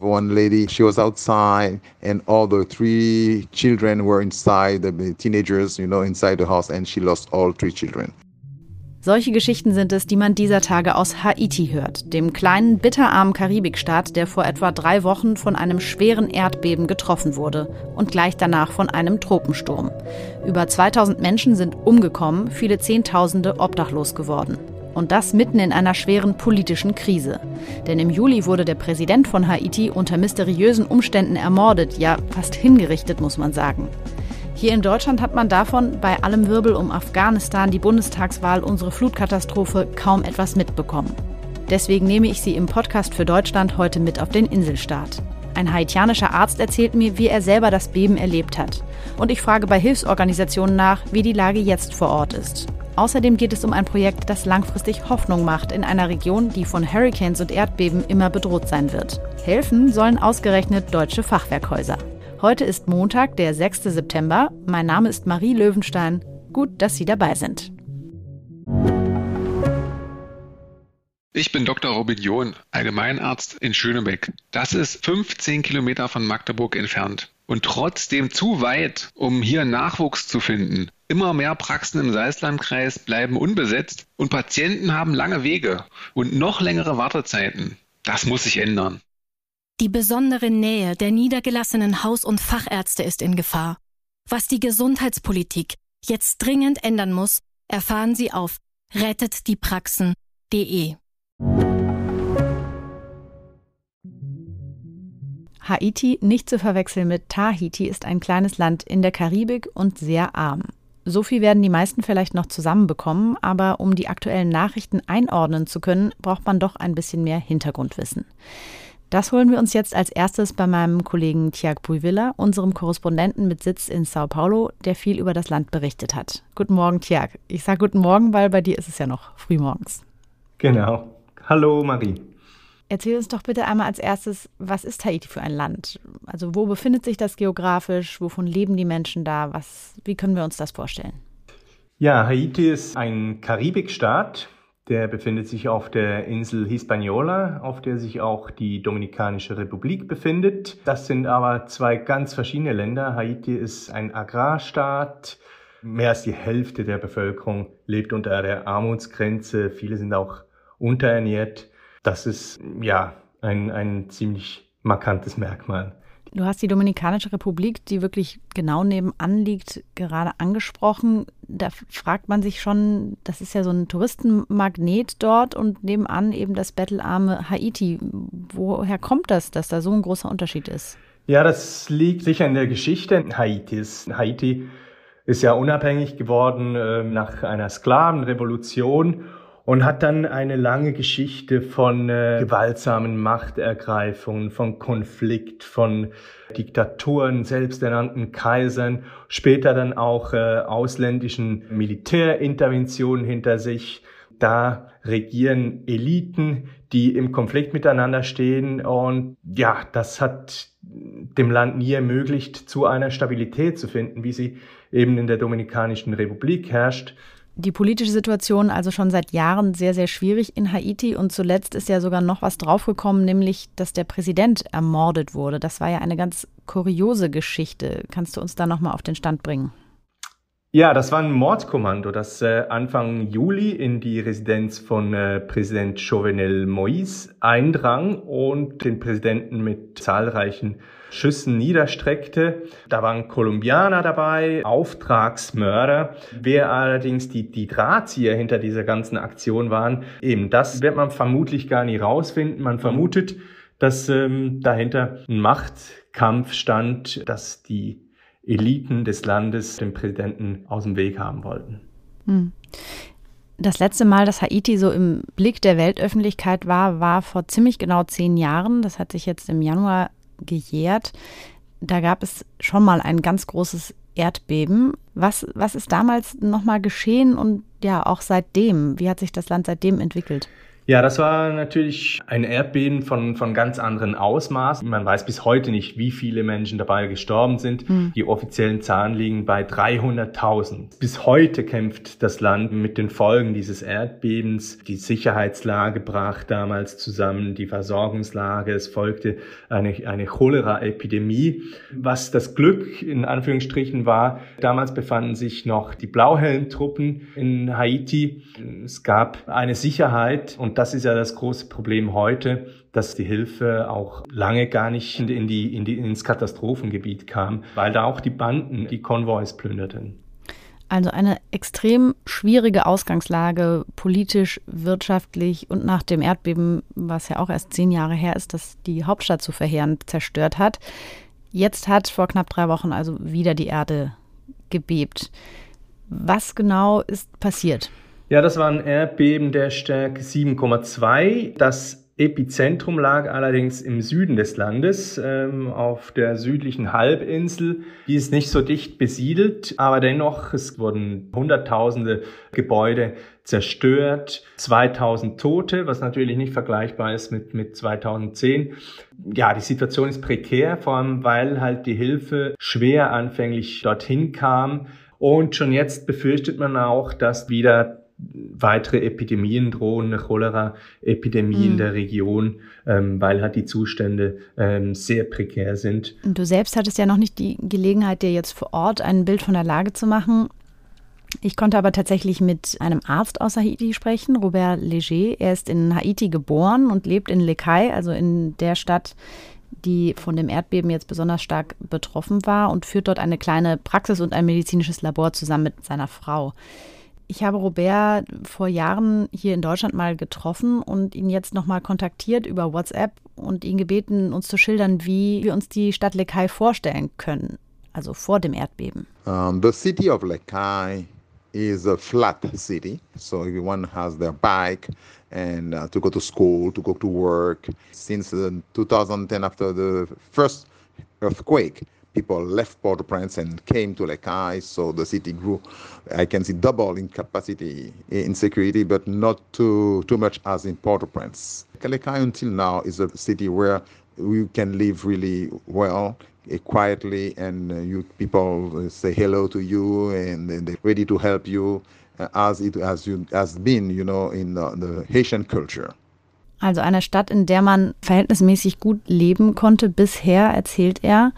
One lady, she was outside, and all the three children were inside, the teenagers, you know, inside the house, and she lost all three children. Solche Geschichten sind es, die man dieser Tage aus Haiti hört, dem kleinen, bitterarmen Karibikstaat, der vor etwa drei Wochen von einem schweren Erdbeben getroffen wurde und gleich danach von einem Tropensturm. Über 2000 Menschen sind umgekommen, viele Zehntausende obdachlos geworden. Und das mitten in einer schweren politischen Krise. Denn im Juli wurde der Präsident von Haiti unter mysteriösen Umständen ermordet, ja fast hingerichtet, muss man sagen. Hier in Deutschland hat man davon bei allem Wirbel um Afghanistan, die Bundestagswahl, unsere Flutkatastrophe kaum etwas mitbekommen. Deswegen nehme ich Sie im Podcast für Deutschland heute mit auf den Inselstaat. Ein haitianischer Arzt erzählt mir, wie er selber das Beben erlebt hat. Und ich frage bei Hilfsorganisationen nach, wie die Lage jetzt vor Ort ist. Außerdem geht es um ein Projekt, das langfristig Hoffnung macht in einer Region, die von Hurricanes und Erdbeben immer bedroht sein wird. Helfen sollen ausgerechnet deutsche Fachwerkhäuser. Heute ist Montag, der 6. September. Mein Name ist Marie Löwenstein. Gut, dass Sie dabei sind. Ich bin Dr. Robin John, Allgemeinarzt in Schönebeck. Das ist 15 Kilometer von Magdeburg entfernt und trotzdem zu weit, um hier Nachwuchs zu finden. Immer mehr Praxen im Salzlandkreis bleiben unbesetzt und Patienten haben lange Wege und noch längere Wartezeiten. Das muss sich ändern. Die besondere Nähe der niedergelassenen Haus- und Fachärzte ist in Gefahr. Was die Gesundheitspolitik jetzt dringend ändern muss, erfahren Sie auf rettetdiepraxen.de. Haiti, nicht zu verwechseln mit Tahiti, ist ein kleines Land in der Karibik und sehr arm. So viel werden die meisten vielleicht noch zusammenbekommen, aber um die aktuellen Nachrichten einordnen zu können, braucht man doch ein bisschen mehr Hintergrundwissen. Das holen wir uns jetzt als erstes bei meinem Kollegen Tiag Buivilla, unserem Korrespondenten mit Sitz in Sao Paulo, der viel über das Land berichtet hat. Guten Morgen, Tiag. Ich sage guten Morgen, weil bei dir ist es ja noch frühmorgens. Genau. Hallo, Marie. Erzähl uns doch bitte einmal als erstes, was ist Haiti für ein Land? Also wo befindet sich das geografisch? Wovon leben die Menschen da? Was, wie können wir uns das vorstellen? Ja, Haiti ist ein Karibikstaat der befindet sich auf der Insel Hispaniola, auf der sich auch die Dominikanische Republik befindet. Das sind aber zwei ganz verschiedene Länder. Haiti ist ein Agrarstaat. Mehr als die Hälfte der Bevölkerung lebt unter der Armutsgrenze. Viele sind auch unterernährt. Das ist ja ein, ein ziemlich markantes Merkmal. Du hast die Dominikanische Republik, die wirklich genau nebenan liegt, gerade angesprochen. Da fragt man sich schon, das ist ja so ein Touristenmagnet dort und nebenan eben das bettelarme Haiti. Woher kommt das, dass da so ein großer Unterschied ist? Ja, das liegt sicher in der Geschichte Haitis. Haiti ist ja unabhängig geworden äh, nach einer Sklavenrevolution und hat dann eine lange Geschichte von äh, gewaltsamen Machtergreifungen, von Konflikt, von Diktaturen, selbsternannten Kaisern, später dann auch äh, ausländischen Militärinterventionen hinter sich. Da regieren Eliten, die im Konflikt miteinander stehen und ja, das hat dem Land nie ermöglicht, zu einer Stabilität zu finden, wie sie eben in der Dominikanischen Republik herrscht die politische Situation also schon seit Jahren sehr, sehr schwierig in Haiti und zuletzt ist ja sogar noch was draufgekommen, nämlich, dass der Präsident ermordet wurde. Das war ja eine ganz kuriose Geschichte. Kannst du uns da nochmal auf den Stand bringen? Ja, das war ein Mordkommando, das äh, Anfang Juli in die Residenz von äh, Präsident Jovenel Moïse eindrang und den Präsidenten mit zahlreichen Schüssen niederstreckte. Da waren Kolumbianer dabei, Auftragsmörder. Wer allerdings die, die Drahtzieher hinter dieser ganzen Aktion waren, eben das wird man vermutlich gar nicht rausfinden. Man vermutet, dass ähm, dahinter ein Machtkampf stand, dass die Eliten des Landes den Präsidenten aus dem Weg haben wollten. Hm. Das letzte Mal, dass Haiti so im Blick der Weltöffentlichkeit war, war vor ziemlich genau zehn Jahren. Das hat sich jetzt im Januar gejährt. Da gab es schon mal ein ganz großes Erdbeben. Was, was ist damals nochmal geschehen und ja auch seitdem? Wie hat sich das Land seitdem entwickelt? Ja, das war natürlich ein Erdbeben von, von ganz anderen Ausmaßen. Man weiß bis heute nicht, wie viele Menschen dabei gestorben sind. Mhm. Die offiziellen Zahlen liegen bei 300.000. Bis heute kämpft das Land mit den Folgen dieses Erdbebens. Die Sicherheitslage brach damals zusammen, die Versorgungslage. Es folgte eine, eine Cholera-Epidemie. Was das Glück in Anführungsstrichen war, damals befanden sich noch die Blauhelmtruppen in Haiti. Es gab eine Sicherheit und das ist ja das große Problem heute, dass die Hilfe auch lange gar nicht in die, in die, ins Katastrophengebiet kam, weil da auch die Banden die Konvois plünderten. Also eine extrem schwierige Ausgangslage, politisch, wirtschaftlich und nach dem Erdbeben, was ja auch erst zehn Jahre her ist, das die Hauptstadt so verheerend zerstört hat. Jetzt hat vor knapp drei Wochen also wieder die Erde gebebt. Was genau ist passiert? Ja, das war ein Erdbeben der Stärke 7,2. Das Epizentrum lag allerdings im Süden des Landes, ähm, auf der südlichen Halbinsel. Die ist nicht so dicht besiedelt, aber dennoch, es wurden Hunderttausende Gebäude zerstört, 2000 Tote, was natürlich nicht vergleichbar ist mit, mit 2010. Ja, die Situation ist prekär, vor allem weil halt die Hilfe schwer anfänglich dorthin kam. Und schon jetzt befürchtet man auch, dass wieder weitere Epidemien drohen, eine Cholera-Epidemie mhm. in der Region, ähm, weil halt die Zustände ähm, sehr prekär sind. Und du selbst hattest ja noch nicht die Gelegenheit, dir jetzt vor Ort ein Bild von der Lage zu machen. Ich konnte aber tatsächlich mit einem Arzt aus Haiti sprechen, Robert Leger. Er ist in Haiti geboren und lebt in Lekai, also in der Stadt, die von dem Erdbeben jetzt besonders stark betroffen war und führt dort eine kleine Praxis und ein medizinisches Labor zusammen mit seiner Frau. Ich habe Robert vor Jahren hier in Deutschland mal getroffen und ihn jetzt nochmal kontaktiert über WhatsApp und ihn gebeten, uns zu schildern, wie wir uns die Stadt Lekai vorstellen können, also vor dem Erdbeben. Um, the city of Lekai is a flat city, so everyone has their bike and uh, to go to school, to go to work. Since uh, 2010, after the first earthquake, people left Port-au-Prince and came to Lekai, so the city grew. I can see double in capacity in security, but not too too much as in Port-au-Prince. Lekai until now is a city where you can live really well, uh, quietly, and uh, you people say hello to you, and, they're ready to help you, as it has you has been, you know, in the, the Haitian culture. Also eine Stadt, in der man verhältnismäßig gut leben konnte bisher, erzählt er.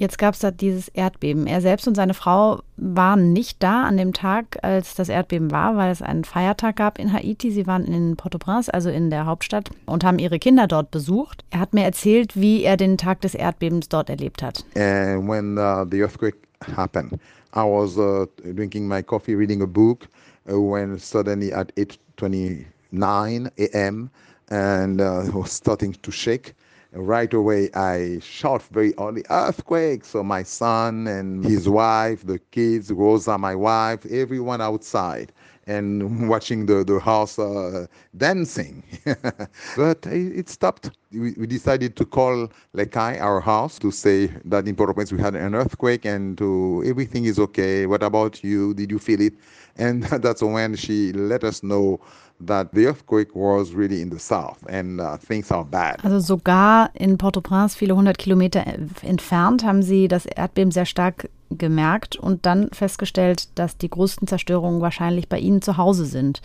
Jetzt gab es da dieses Erdbeben. Er selbst und seine Frau waren nicht da an dem Tag, als das Erdbeben war, weil es einen Feiertag gab in Haiti. Sie waren in Port-au-Prince, also in der Hauptstadt, und haben ihre Kinder dort besucht. Er hat mir erzählt, wie er den Tag des Erdbebens dort erlebt hat. And when uh, the earthquake happened, I was uh, drinking my coffee, reading a book, uh, when suddenly at 8:29 a.m. and uh, was starting to shake. Right away I shout very early, earthquake. So my son and his wife, the kids, Rosa, my wife, everyone outside and watching the, the house uh, dancing. but it, stopped. We, we, decided to call Lekai, our house, to say that in Port-au-Prince we had an earthquake and to everything is okay. What about you? Did you feel it? And that's when she let us know that the earthquake was really in the south and uh, things are bad. Also sogar in Port-au-Prince, viele hundert Kilometer entfernt, haben sie das Erdbeben sehr stark gemerkt und dann festgestellt, dass die größten Zerstörungen wahrscheinlich bei ihnen zu Hause sind.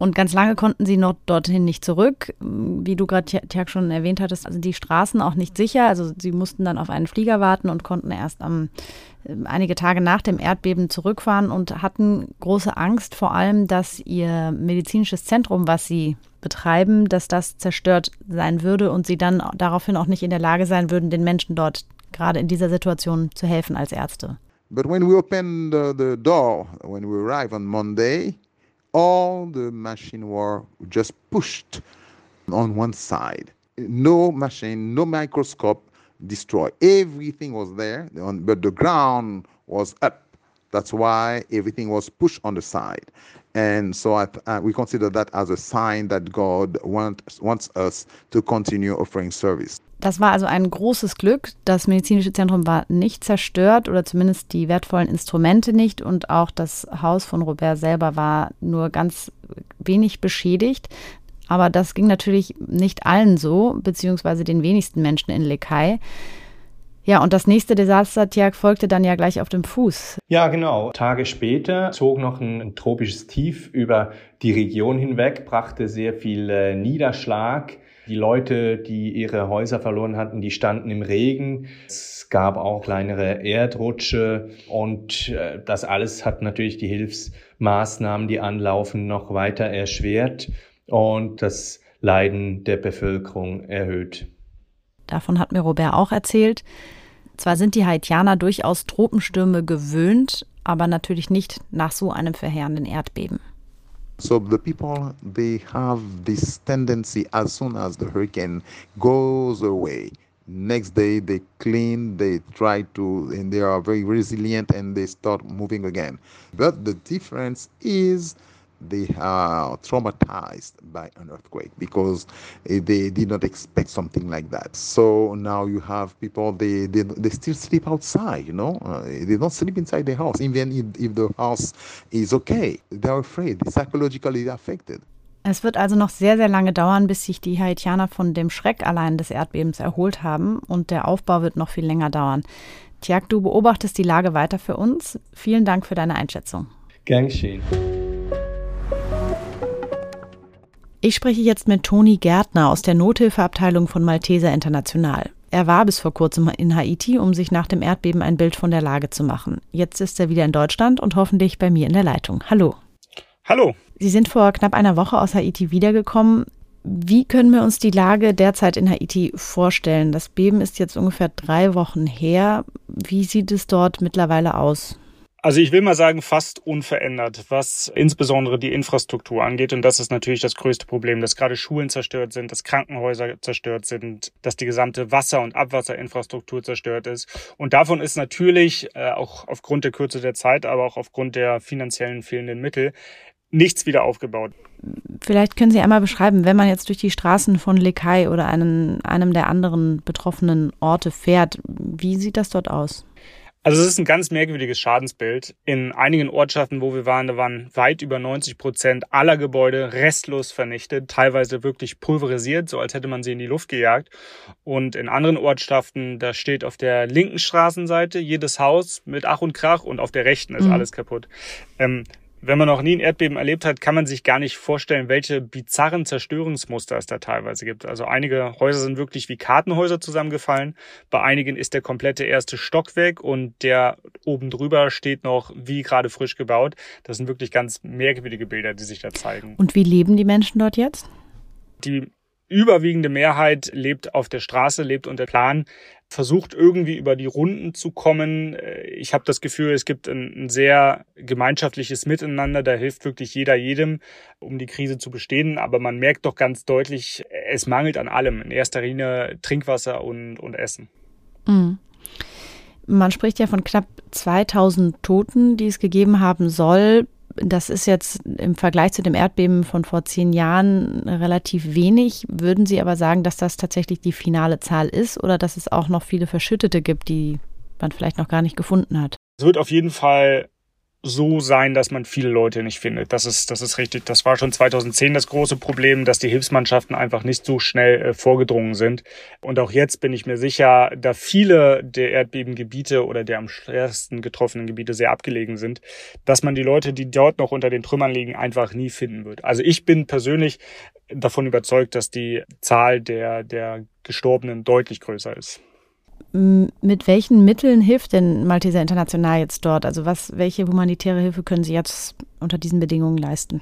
Und ganz lange konnten sie noch dorthin nicht zurück. Wie du gerade, Tjag, schon erwähnt hattest, also die Straßen auch nicht sicher. Also sie mussten dann auf einen Flieger warten und konnten erst am, äh, einige Tage nach dem Erdbeben zurückfahren und hatten große Angst, vor allem, dass ihr medizinisches Zentrum, was sie betreiben, dass das zerstört sein würde und sie dann daraufhin auch nicht in der Lage sein würden, den Menschen dort gerade in dieser Situation zu helfen als Ärzte. But when we opened the, the door, when we arrived on Monday, all the machine were just pushed on one side. No machine, no microscope destroyed. Everything was there, but the ground was up. That's why everything was pushed on the side. And so I, uh, we consider that as a sign that God want, wants us to continue offering service. Das war also ein großes Glück. Das medizinische Zentrum war nicht zerstört oder zumindest die wertvollen Instrumente nicht und auch das Haus von Robert selber war nur ganz wenig beschädigt. Aber das ging natürlich nicht allen so, beziehungsweise den wenigsten Menschen in Lekai. Ja, und das nächste Desaster, Tjag, folgte dann ja gleich auf dem Fuß. Ja, genau. Tage später zog noch ein, ein tropisches Tief über die Region hinweg, brachte sehr viel äh, Niederschlag. Die Leute, die ihre Häuser verloren hatten, die standen im Regen. Es gab auch kleinere Erdrutsche und äh, das alles hat natürlich die Hilfsmaßnahmen, die anlaufen, noch weiter erschwert und das Leiden der Bevölkerung erhöht. Davon hat mir Robert auch erzählt. Zwar sind die Haitianer durchaus Tropenstürme gewöhnt, aber natürlich nicht nach so einem verheerenden Erdbeben. So the people they have this tendency as soon as the hurricane goes away, next day they clean, they try to and they are very resilient and they start moving again. But the difference is they are traumatized by an earthquake because eh, they did not expect something like that. So now you have people they they, they still sleep outside. You know, uh, they don't sleep inside the house even if, if the house is okay. They're afraid, psychologically affected. Es wird also noch sehr, sehr lange dauern, bis sich die Haitianer von dem Schreck allein des Erdbebens erholt haben und der Aufbau wird noch viel länger dauern. Tiag, du beobachtest die Lage weiter für uns. Vielen Dank für deine Einschätzung. Gern geschehen. Ich spreche jetzt mit Toni Gärtner aus der Nothilfeabteilung von Malteser International. Er war bis vor kurzem in Haiti, um sich nach dem Erdbeben ein Bild von der Lage zu machen. Jetzt ist er wieder in Deutschland und hoffentlich bei mir in der Leitung. Hallo. Hallo. Sie sind vor knapp einer Woche aus Haiti wiedergekommen. Wie können wir uns die Lage derzeit in Haiti vorstellen? Das Beben ist jetzt ungefähr drei Wochen her. Wie sieht es dort mittlerweile aus? Also ich will mal sagen, fast unverändert, was insbesondere die Infrastruktur angeht. Und das ist natürlich das größte Problem, dass gerade Schulen zerstört sind, dass Krankenhäuser zerstört sind, dass die gesamte Wasser- und Abwasserinfrastruktur zerstört ist. Und davon ist natürlich äh, auch aufgrund der Kürze der Zeit, aber auch aufgrund der finanziellen fehlenden Mittel nichts wieder aufgebaut. Vielleicht können Sie einmal beschreiben, wenn man jetzt durch die Straßen von Lekai oder einen, einem der anderen betroffenen Orte fährt, wie sieht das dort aus? Also es ist ein ganz merkwürdiges Schadensbild. In einigen Ortschaften, wo wir waren, da waren weit über 90 Prozent aller Gebäude restlos vernichtet, teilweise wirklich pulverisiert, so als hätte man sie in die Luft gejagt. Und in anderen Ortschaften, da steht auf der linken Straßenseite jedes Haus mit Ach und Krach und auf der rechten ist mhm. alles kaputt. Ähm, wenn man noch nie ein Erdbeben erlebt hat, kann man sich gar nicht vorstellen, welche bizarren Zerstörungsmuster es da teilweise gibt. Also einige Häuser sind wirklich wie Kartenhäuser zusammengefallen. Bei einigen ist der komplette erste Stock weg und der oben drüber steht noch wie gerade frisch gebaut. Das sind wirklich ganz merkwürdige Bilder, die sich da zeigen. Und wie leben die Menschen dort jetzt? Die überwiegende Mehrheit lebt auf der Straße, lebt unter Plan, versucht irgendwie über die Runden zu kommen. Äh, ich habe das Gefühl, es gibt ein, ein, sehr gemeinschaftliches Miteinander. Da hilft wirklich jeder jedem, um die Krise zu bestehen. Aber man merkt doch ganz deutlich, es mangelt an allem. In erster Linie Trinkwasser und, und Essen. Mhm. Man spricht ja von knapp 2000 Toten, die es gegeben haben soll das ist jetzt im Vergleich zu dem Erdbeben von vor zehn Jahren relativ wenig. Würden Sie aber sagen, dass das tatsächlich die finale Zahl ist oder dass es auch noch viele Verschüttete gibt, die man vielleicht noch gar nicht gefunden hat? Es wird auf jeden Fall so sein, dass man viele Leute nicht findet. Das ist, das ist richtig. Das war schon 2010 das große Problem, dass die Hilfsmannschaften einfach nicht so schnell äh, vorgedrungen sind. Und auch jetzt bin ich mir sicher, da viele der Erdbebengebiete oder der am schwersten getroffenen Gebiete sehr abgelegen sind, dass man die Leute, die dort noch unter den Trümmern liegen, einfach nie finden wird. Also ich bin persönlich davon überzeugt, dass die Zahl der, der Gestorbenen deutlich größer ist. Mit welchen Mitteln hilft denn Malteser International jetzt dort? Also was, welche humanitäre Hilfe können Sie jetzt unter diesen Bedingungen leisten?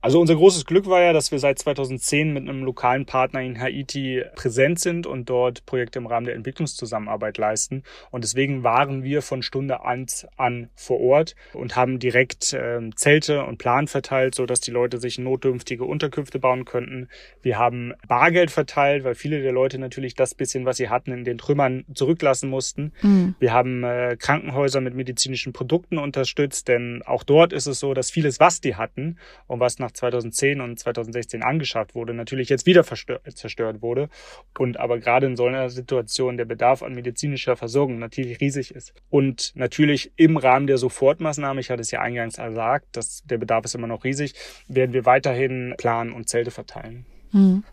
Also unser großes Glück war ja, dass wir seit 2010 mit einem lokalen Partner in Haiti präsent sind und dort Projekte im Rahmen der Entwicklungszusammenarbeit leisten. Und deswegen waren wir von Stunde an, an vor Ort und haben direkt äh, Zelte und Plan verteilt, so dass die Leute sich notdürftige Unterkünfte bauen könnten. Wir haben Bargeld verteilt, weil viele der Leute natürlich das bisschen, was sie hatten, in den Trümmern zurücklassen mussten. Mhm. Wir haben äh, Krankenhäuser mit medizinischen Produkten unterstützt, denn auch dort ist es so, dass vieles, was die hatten und was nach 2010 und 2016 angeschafft wurde, natürlich jetzt wieder zerstört wurde. Und aber gerade in so einer Situation der Bedarf an medizinischer Versorgung natürlich riesig ist. Und natürlich im Rahmen der Sofortmaßnahme, ich hatte es ja eingangs gesagt, dass der Bedarf ist immer noch riesig, werden wir weiterhin planen und Zelte verteilen. Mhm.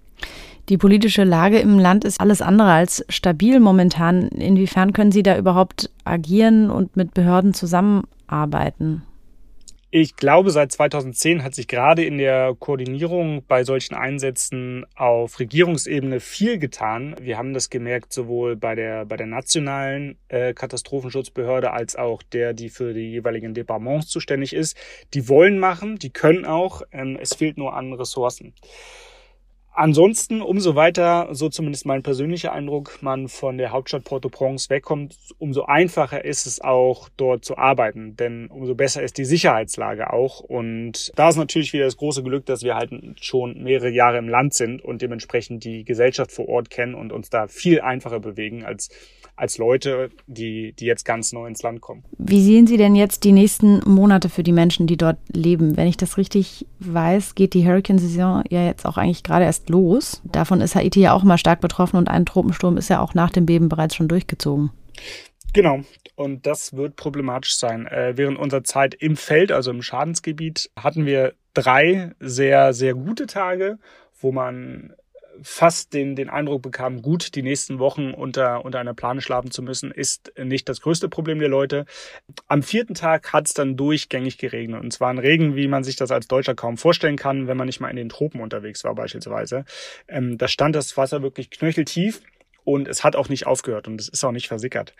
Die politische Lage im Land ist alles andere als stabil momentan. Inwiefern können Sie da überhaupt agieren und mit Behörden zusammenarbeiten? Ich glaube, seit 2010 hat sich gerade in der Koordinierung bei solchen Einsätzen auf Regierungsebene viel getan. Wir haben das gemerkt sowohl bei der, bei der nationalen äh, Katastrophenschutzbehörde als auch der, die für die jeweiligen Departements zuständig ist. Die wollen machen, die können auch. Ähm, es fehlt nur an Ressourcen. Ansonsten, umso weiter, so zumindest mein persönlicher Eindruck, man von der Hauptstadt Port-au-Prince wegkommt, umso einfacher ist es auch, dort zu arbeiten. Denn umso besser ist die Sicherheitslage auch. Und da ist natürlich wieder das große Glück, dass wir halt schon mehrere Jahre im Land sind und dementsprechend die Gesellschaft vor Ort kennen und uns da viel einfacher bewegen als als Leute, die, die jetzt ganz neu ins Land kommen. Wie sehen Sie denn jetzt die nächsten Monate für die Menschen, die dort leben? Wenn ich das richtig weiß, geht die Hurricane-Saison ja jetzt auch eigentlich gerade erst los. Davon ist Haiti ja auch mal stark betroffen und ein Tropensturm ist ja auch nach dem Beben bereits schon durchgezogen. Genau. Und das wird problematisch sein. Äh, während unserer Zeit im Feld, also im Schadensgebiet, hatten wir drei sehr, sehr gute Tage, wo man fast den, den Eindruck bekam, gut, die nächsten Wochen unter, unter einer Plane schlafen zu müssen, ist nicht das größte Problem der Leute. Am vierten Tag hat es dann durchgängig geregnet. Und zwar ein Regen, wie man sich das als Deutscher kaum vorstellen kann, wenn man nicht mal in den Tropen unterwegs war beispielsweise. Ähm, da stand das Wasser wirklich knöcheltief und es hat auch nicht aufgehört und es ist auch nicht versickert.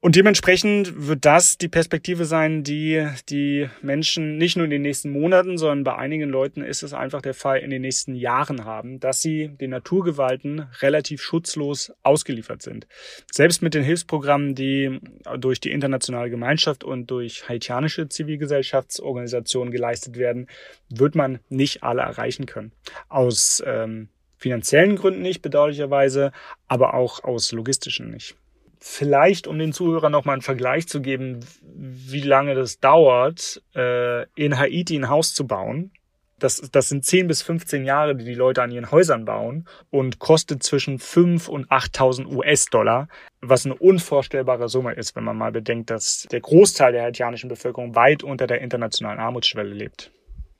Und dementsprechend wird das die Perspektive sein, die die Menschen nicht nur in den nächsten Monaten, sondern bei einigen Leuten ist es einfach der Fall in den nächsten Jahren haben, dass sie den Naturgewalten relativ schutzlos ausgeliefert sind. Selbst mit den Hilfsprogrammen, die durch die internationale Gemeinschaft und durch haitianische Zivilgesellschaftsorganisationen geleistet werden, wird man nicht alle erreichen können. Aus ähm, finanziellen Gründen nicht, bedauerlicherweise, aber auch aus logistischen nicht vielleicht, um den Zuhörern nochmal einen Vergleich zu geben, wie lange das dauert, äh, in Haiti ein Haus zu bauen. Das, das sind 10 bis 15 Jahre, die die Leute an ihren Häusern bauen und kostet zwischen 5 und 8.000 US-Dollar, was eine unvorstellbare Summe ist, wenn man mal bedenkt, dass der Großteil der haitianischen Bevölkerung weit unter der internationalen Armutsschwelle lebt.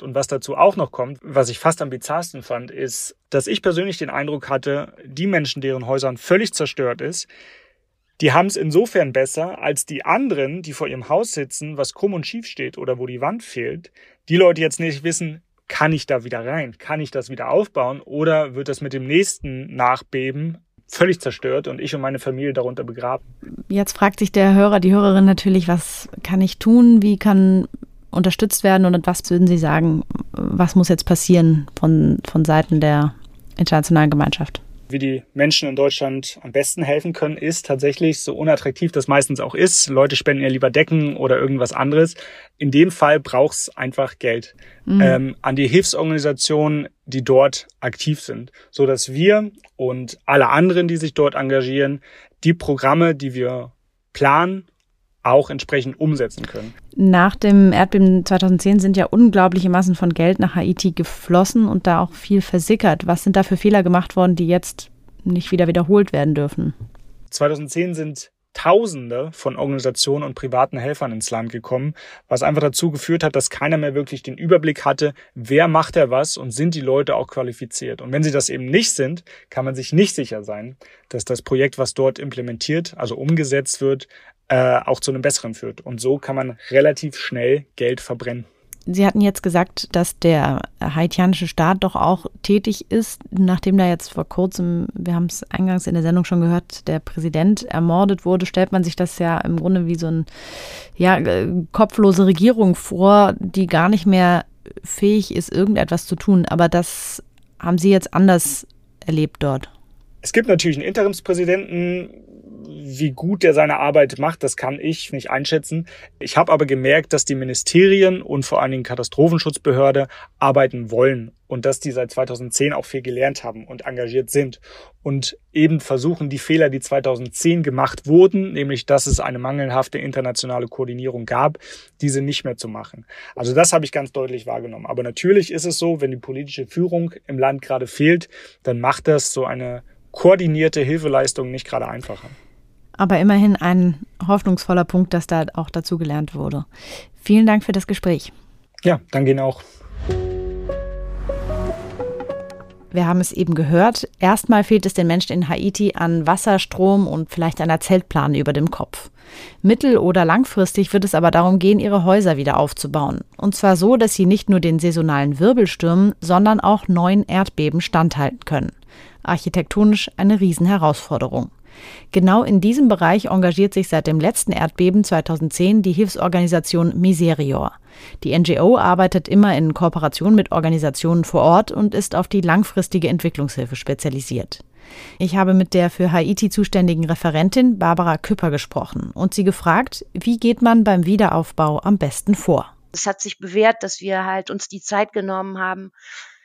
Und was dazu auch noch kommt, was ich fast am bizarrsten fand, ist, dass ich persönlich den Eindruck hatte, die Menschen, deren Häusern völlig zerstört ist, die haben es insofern besser als die anderen, die vor ihrem Haus sitzen, was krumm und schief steht oder wo die Wand fehlt. Die Leute jetzt nicht wissen, kann ich da wieder rein? Kann ich das wieder aufbauen? Oder wird das mit dem nächsten Nachbeben völlig zerstört und ich und meine Familie darunter begraben? Jetzt fragt sich der Hörer, die Hörerin natürlich, was kann ich tun? Wie kann unterstützt werden? Und was würden Sie sagen, was muss jetzt passieren von, von Seiten der internationalen Gemeinschaft? Wie die Menschen in Deutschland am besten helfen können, ist tatsächlich, so unattraktiv das meistens auch ist, Leute spenden ja lieber Decken oder irgendwas anderes. In dem Fall braucht's einfach Geld mhm. ähm, an die Hilfsorganisationen, die dort aktiv sind, so dass wir und alle anderen, die sich dort engagieren, die Programme, die wir planen auch entsprechend umsetzen können. Nach dem Erdbeben 2010 sind ja unglaubliche Massen von Geld nach Haiti geflossen und da auch viel versickert. Was sind da für Fehler gemacht worden, die jetzt nicht wieder wiederholt werden dürfen? 2010 sind Tausende von Organisationen und privaten Helfern ins Land gekommen, was einfach dazu geführt hat, dass keiner mehr wirklich den Überblick hatte, wer macht er was und sind die Leute auch qualifiziert. Und wenn sie das eben nicht sind, kann man sich nicht sicher sein, dass das Projekt, was dort implementiert, also umgesetzt wird, äh, auch zu einem besseren führt. Und so kann man relativ schnell Geld verbrennen. Sie hatten jetzt gesagt, dass der haitianische Staat doch auch tätig ist, nachdem da jetzt vor kurzem, wir haben es eingangs in der Sendung schon gehört, der Präsident ermordet wurde, stellt man sich das ja im Grunde wie so eine ja, äh, kopflose Regierung vor, die gar nicht mehr fähig ist, irgendetwas zu tun. Aber das haben Sie jetzt anders erlebt dort. Es gibt natürlich einen Interimspräsidenten, wie gut der seine Arbeit macht, das kann ich nicht einschätzen. Ich habe aber gemerkt, dass die Ministerien und vor allen Dingen Katastrophenschutzbehörde arbeiten wollen und dass die seit 2010 auch viel gelernt haben und engagiert sind und eben versuchen, die Fehler, die 2010 gemacht wurden, nämlich dass es eine mangelhafte internationale Koordinierung gab, diese nicht mehr zu machen. Also das habe ich ganz deutlich wahrgenommen. Aber natürlich ist es so, wenn die politische Führung im Land gerade fehlt, dann macht das so eine koordinierte Hilfeleistung nicht gerade einfacher. Aber immerhin ein hoffnungsvoller Punkt, dass da auch dazu gelernt wurde. Vielen Dank für das Gespräch. Ja, danke Ihnen auch. Wir haben es eben gehört. Erstmal fehlt es den Menschen in Haiti an Wasser, Strom und vielleicht einer Zeltplane über dem Kopf. Mittel- oder langfristig wird es aber darum gehen, ihre Häuser wieder aufzubauen. Und zwar so, dass sie nicht nur den saisonalen Wirbelstürmen, sondern auch neuen Erdbeben standhalten können. Architektonisch eine Riesenherausforderung. Genau in diesem Bereich engagiert sich seit dem letzten Erdbeben 2010 die Hilfsorganisation Miserior. Die NGO arbeitet immer in Kooperation mit Organisationen vor Ort und ist auf die langfristige Entwicklungshilfe spezialisiert. Ich habe mit der für Haiti zuständigen Referentin Barbara Küpper gesprochen und sie gefragt, wie geht man beim Wiederaufbau am besten vor? Es hat sich bewährt, dass wir halt uns die Zeit genommen haben,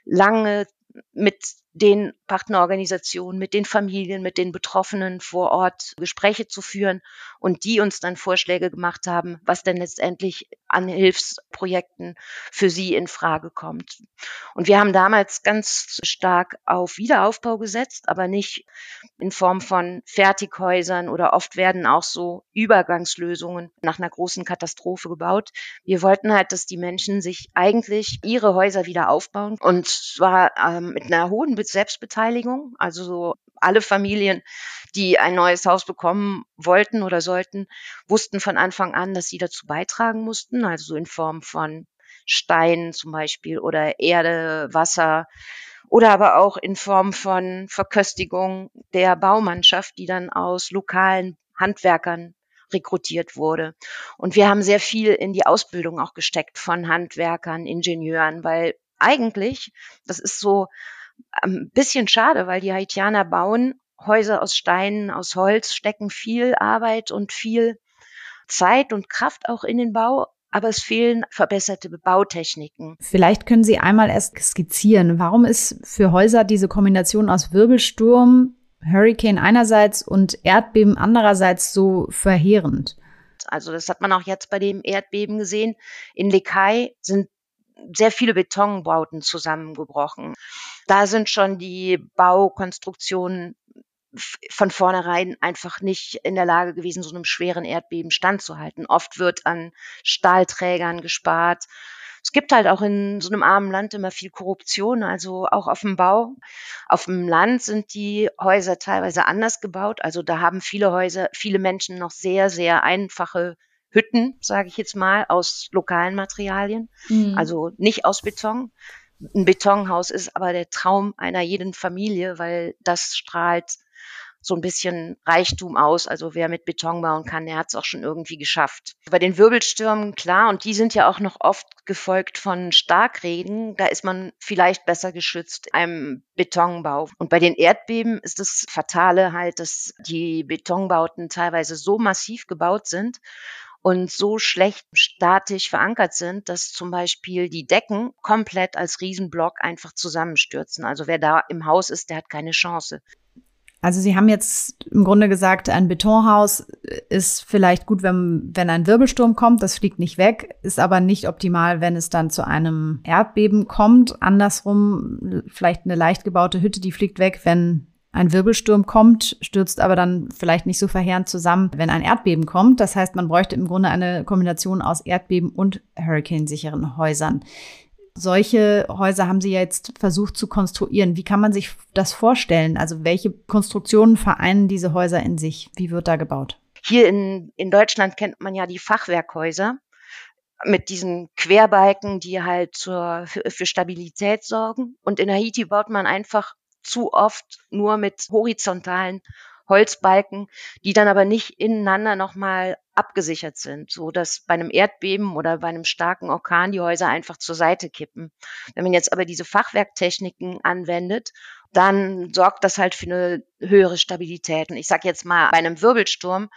lange mit den Partnerorganisationen, mit den Familien, mit den Betroffenen vor Ort Gespräche zu führen und die uns dann Vorschläge gemacht haben, was denn letztendlich an Hilfsprojekten für sie in Frage kommt. Und wir haben damals ganz stark auf Wiederaufbau gesetzt, aber nicht in Form von Fertighäusern oder oft werden auch so Übergangslösungen nach einer großen Katastrophe gebaut. Wir wollten halt, dass die Menschen sich eigentlich ihre Häuser wieder aufbauen und zwar ähm, mit einer hohen Selbstbeteiligung. Also so alle Familien, die ein neues Haus bekommen wollten oder sollten, wussten von Anfang an, dass sie dazu beitragen mussten, also so in Form von Steinen zum Beispiel oder Erde, Wasser oder aber auch in Form von Verköstigung der Baumannschaft, die dann aus lokalen Handwerkern rekrutiert wurde. Und wir haben sehr viel in die Ausbildung auch gesteckt von Handwerkern, Ingenieuren, weil eigentlich, das ist so ein bisschen schade, weil die Haitianer bauen Häuser aus Steinen, aus Holz, stecken viel Arbeit und viel Zeit und Kraft auch in den Bau, aber es fehlen verbesserte Bautechniken. Vielleicht können Sie einmal erst skizzieren, warum ist für Häuser diese Kombination aus Wirbelsturm, Hurricane einerseits und Erdbeben andererseits so verheerend? Also das hat man auch jetzt bei dem Erdbeben gesehen. In Lekai sind sehr viele Betonbauten zusammengebrochen. Da sind schon die Baukonstruktionen von vornherein einfach nicht in der Lage gewesen, so einem schweren Erdbeben standzuhalten. Oft wird an Stahlträgern gespart. Es gibt halt auch in so einem armen Land immer viel Korruption, also auch auf dem Bau. Auf dem Land sind die Häuser teilweise anders gebaut. Also da haben viele Häuser, viele Menschen noch sehr, sehr einfache Hütten, sage ich jetzt mal, aus lokalen Materialien, mhm. also nicht aus Beton. Ein Betonhaus ist aber der Traum einer jeden Familie, weil das strahlt so ein bisschen Reichtum aus. Also wer mit Beton bauen kann, der hat es auch schon irgendwie geschafft. Bei den Wirbelstürmen, klar, und die sind ja auch noch oft gefolgt von Starkregen, da ist man vielleicht besser geschützt einem Betonbau. Und bei den Erdbeben ist das Fatale halt, dass die Betonbauten teilweise so massiv gebaut sind, und so schlecht statisch verankert sind, dass zum Beispiel die Decken komplett als Riesenblock einfach zusammenstürzen. Also wer da im Haus ist, der hat keine Chance. Also Sie haben jetzt im Grunde gesagt, ein Betonhaus ist vielleicht gut, wenn, wenn ein Wirbelsturm kommt, das fliegt nicht weg, ist aber nicht optimal, wenn es dann zu einem Erdbeben kommt. Andersrum, vielleicht eine leicht gebaute Hütte, die fliegt weg, wenn ein Wirbelsturm kommt, stürzt aber dann vielleicht nicht so verheerend zusammen, wenn ein Erdbeben kommt. Das heißt, man bräuchte im Grunde eine Kombination aus Erdbeben und Hurricane-sicheren Häusern. Solche Häuser haben Sie jetzt versucht zu konstruieren. Wie kann man sich das vorstellen? Also welche Konstruktionen vereinen diese Häuser in sich? Wie wird da gebaut? Hier in, in Deutschland kennt man ja die Fachwerkhäuser mit diesen Querbalken, die halt zur, für, für Stabilität sorgen. Und in Haiti baut man einfach zu oft nur mit horizontalen Holzbalken, die dann aber nicht ineinander nochmal abgesichert sind, so dass bei einem Erdbeben oder bei einem starken Orkan die Häuser einfach zur Seite kippen. Wenn man jetzt aber diese Fachwerktechniken anwendet dann sorgt das halt für eine höhere Stabilität. Und ich sage jetzt mal, bei einem Wirbelsturm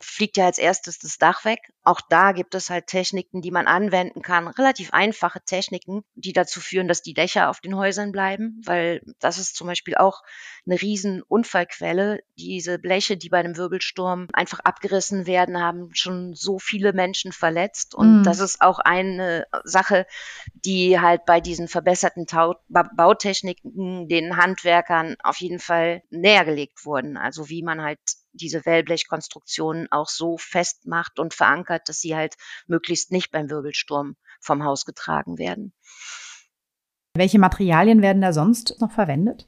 fliegt ja als erstes das Dach weg. Auch da gibt es halt Techniken, die man anwenden kann, relativ einfache Techniken, die dazu führen, dass die Dächer auf den Häusern bleiben, weil das ist zum Beispiel auch eine riesen Unfallquelle. Diese Bleche, die bei einem Wirbelsturm einfach abgerissen werden, haben schon so viele Menschen verletzt. Und mhm. das ist auch eine Sache, die halt bei diesen verbesserten Tau Bautechniken den Handwerkern auf jeden Fall näher gelegt wurden. Also wie man halt diese Wellblechkonstruktionen auch so festmacht und verankert, dass sie halt möglichst nicht beim Wirbelsturm vom Haus getragen werden. Welche Materialien werden da sonst noch verwendet?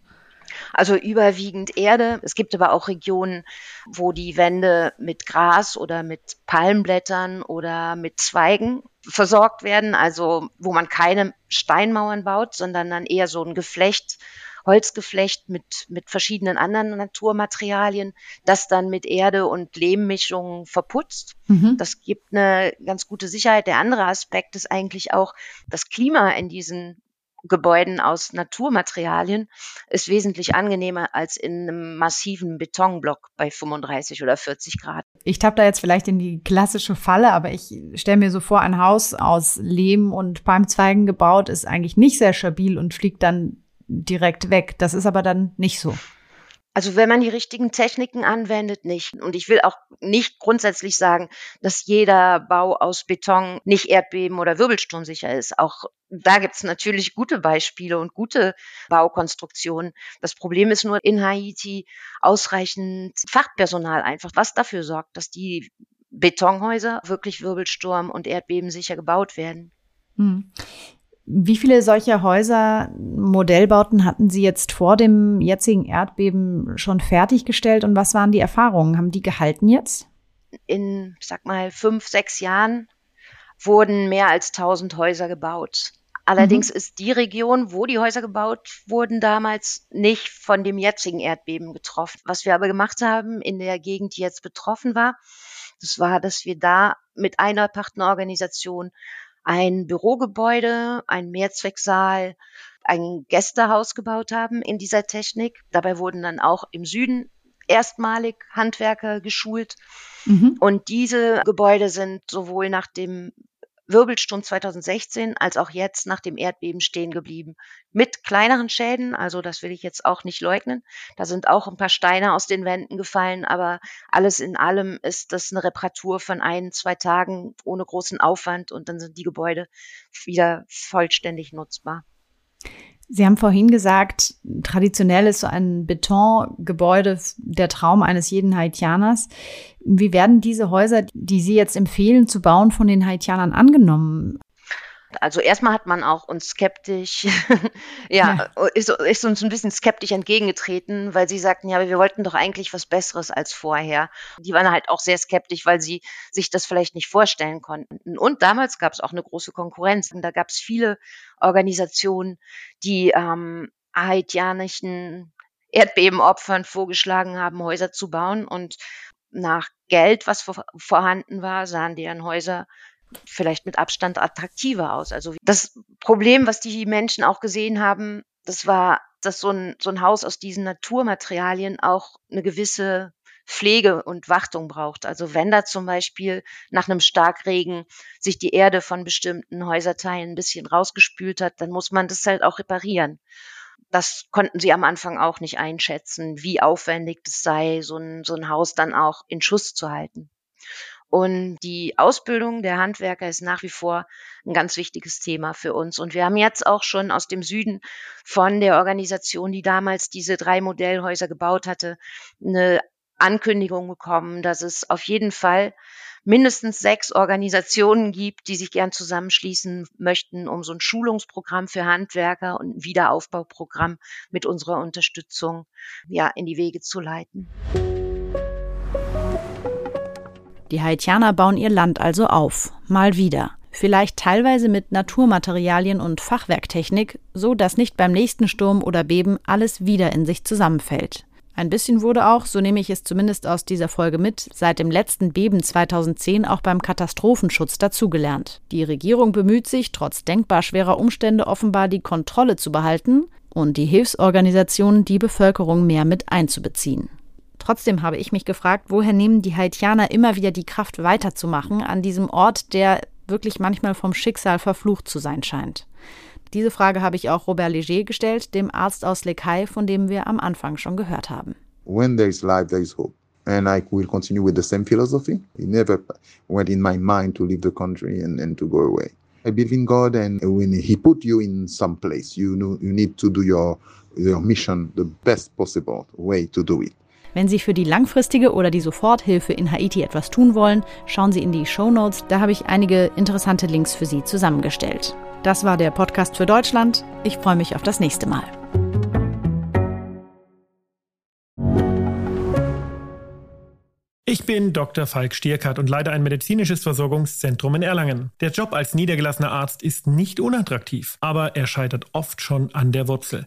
Also überwiegend Erde. Es gibt aber auch Regionen, wo die Wände mit Gras oder mit Palmblättern oder mit Zweigen versorgt werden, also wo man keine Steinmauern baut, sondern dann eher so ein Geflecht, Holzgeflecht mit, mit verschiedenen anderen Naturmaterialien, das dann mit Erde und Lehmmischungen verputzt. Mhm. Das gibt eine ganz gute Sicherheit. Der andere Aspekt ist eigentlich auch das Klima in diesen Gebäuden aus Naturmaterialien ist wesentlich angenehmer als in einem massiven Betonblock bei 35 oder 40 Grad. Ich tappe da jetzt vielleicht in die klassische Falle, aber ich stelle mir so vor, ein Haus aus Lehm und Palmzweigen gebaut ist eigentlich nicht sehr stabil und fliegt dann direkt weg. Das ist aber dann nicht so. Also wenn man die richtigen Techniken anwendet, nicht. Und ich will auch nicht grundsätzlich sagen, dass jeder Bau aus Beton nicht erdbeben- oder wirbelsturmsicher ist. Auch da gibt es natürlich gute Beispiele und gute Baukonstruktionen. Das Problem ist nur in Haiti ausreichend Fachpersonal einfach, was dafür sorgt, dass die Betonhäuser wirklich wirbelsturm- und erdbebensicher gebaut werden. Hm. Wie viele solcher Häuser, Modellbauten hatten Sie jetzt vor dem jetzigen Erdbeben schon fertiggestellt und was waren die Erfahrungen? Haben die gehalten jetzt? In, sag mal, fünf, sechs Jahren wurden mehr als 1000 Häuser gebaut. Allerdings mhm. ist die Region, wo die Häuser gebaut wurden, damals nicht von dem jetzigen Erdbeben getroffen. Was wir aber gemacht haben in der Gegend, die jetzt betroffen war, das war, dass wir da mit einer Partnerorganisation ein Bürogebäude, ein Mehrzwecksaal, ein Gästehaus gebaut haben in dieser Technik. Dabei wurden dann auch im Süden erstmalig Handwerker geschult. Mhm. Und diese Gebäude sind sowohl nach dem Wirbelsturm 2016 als auch jetzt nach dem Erdbeben stehen geblieben. Mit kleineren Schäden, also das will ich jetzt auch nicht leugnen. Da sind auch ein paar Steine aus den Wänden gefallen, aber alles in allem ist das eine Reparatur von ein, zwei Tagen ohne großen Aufwand und dann sind die Gebäude wieder vollständig nutzbar. Sie haben vorhin gesagt, traditionell ist so ein Betongebäude der Traum eines jeden Haitianers. Wie werden diese Häuser, die Sie jetzt empfehlen zu bauen, von den Haitianern angenommen? Also erstmal hat man auch uns skeptisch, ja, ja, Ist, ist uns ein bisschen skeptisch entgegengetreten, weil sie sagten, ja, wir wollten doch eigentlich was Besseres als vorher. Die waren halt auch sehr skeptisch, weil sie sich das vielleicht nicht vorstellen konnten. Und damals gab es auch eine große Konkurrenz. Und da gab es viele Organisationen, die ähm, haitianischen Erdbebenopfern vorgeschlagen haben, Häuser zu bauen. Und nach Geld, was vorhanden war, sahen deren Häuser vielleicht mit Abstand attraktiver aus. Also das Problem, was die Menschen auch gesehen haben, das war, dass so ein, so ein Haus aus diesen Naturmaterialien auch eine gewisse Pflege und Wartung braucht. Also wenn da zum Beispiel nach einem Starkregen sich die Erde von bestimmten Häuserteilen ein bisschen rausgespült hat, dann muss man das halt auch reparieren. Das konnten sie am Anfang auch nicht einschätzen, wie aufwendig das sei, so ein, so ein Haus dann auch in Schuss zu halten. Und die Ausbildung der Handwerker ist nach wie vor ein ganz wichtiges Thema für uns. Und wir haben jetzt auch schon aus dem Süden von der Organisation, die damals diese drei Modellhäuser gebaut hatte, eine Ankündigung bekommen, dass es auf jeden Fall mindestens sechs Organisationen gibt, die sich gern zusammenschließen möchten, um so ein Schulungsprogramm für Handwerker und ein Wiederaufbauprogramm mit unserer Unterstützung ja in die Wege zu leiten. Die Haitianer bauen ihr Land also auf, mal wieder. Vielleicht teilweise mit Naturmaterialien und Fachwerktechnik, so dass nicht beim nächsten Sturm oder Beben alles wieder in sich zusammenfällt. Ein bisschen wurde auch, so nehme ich es zumindest aus dieser Folge mit, seit dem letzten Beben 2010 auch beim Katastrophenschutz dazugelernt. Die Regierung bemüht sich, trotz denkbar schwerer Umstände offenbar die Kontrolle zu behalten und die Hilfsorganisationen die Bevölkerung mehr mit einzubeziehen. Trotzdem habe ich mich gefragt, woher nehmen die Haitianer immer wieder die Kraft weiterzumachen an diesem Ort, der wirklich manchmal vom Schicksal verflucht zu sein scheint. Diese Frage habe ich auch Robert Leger gestellt, dem Arzt aus Lekai, von dem wir am Anfang schon gehört haben. When there is life, there is hope. And I will continue with the same philosophy. It never went in my mind to leave the country and, and to go away. I believe in God, and when He put you in some place, you know you need to do your your mission the best possible way to do it. Wenn Sie für die langfristige oder die Soforthilfe in Haiti etwas tun wollen, schauen Sie in die Show Notes. Da habe ich einige interessante Links für Sie zusammengestellt. Das war der Podcast für Deutschland. Ich freue mich auf das nächste Mal. Ich bin Dr. Falk Stierkart und leite ein medizinisches Versorgungszentrum in Erlangen. Der Job als niedergelassener Arzt ist nicht unattraktiv, aber er scheitert oft schon an der Wurzel.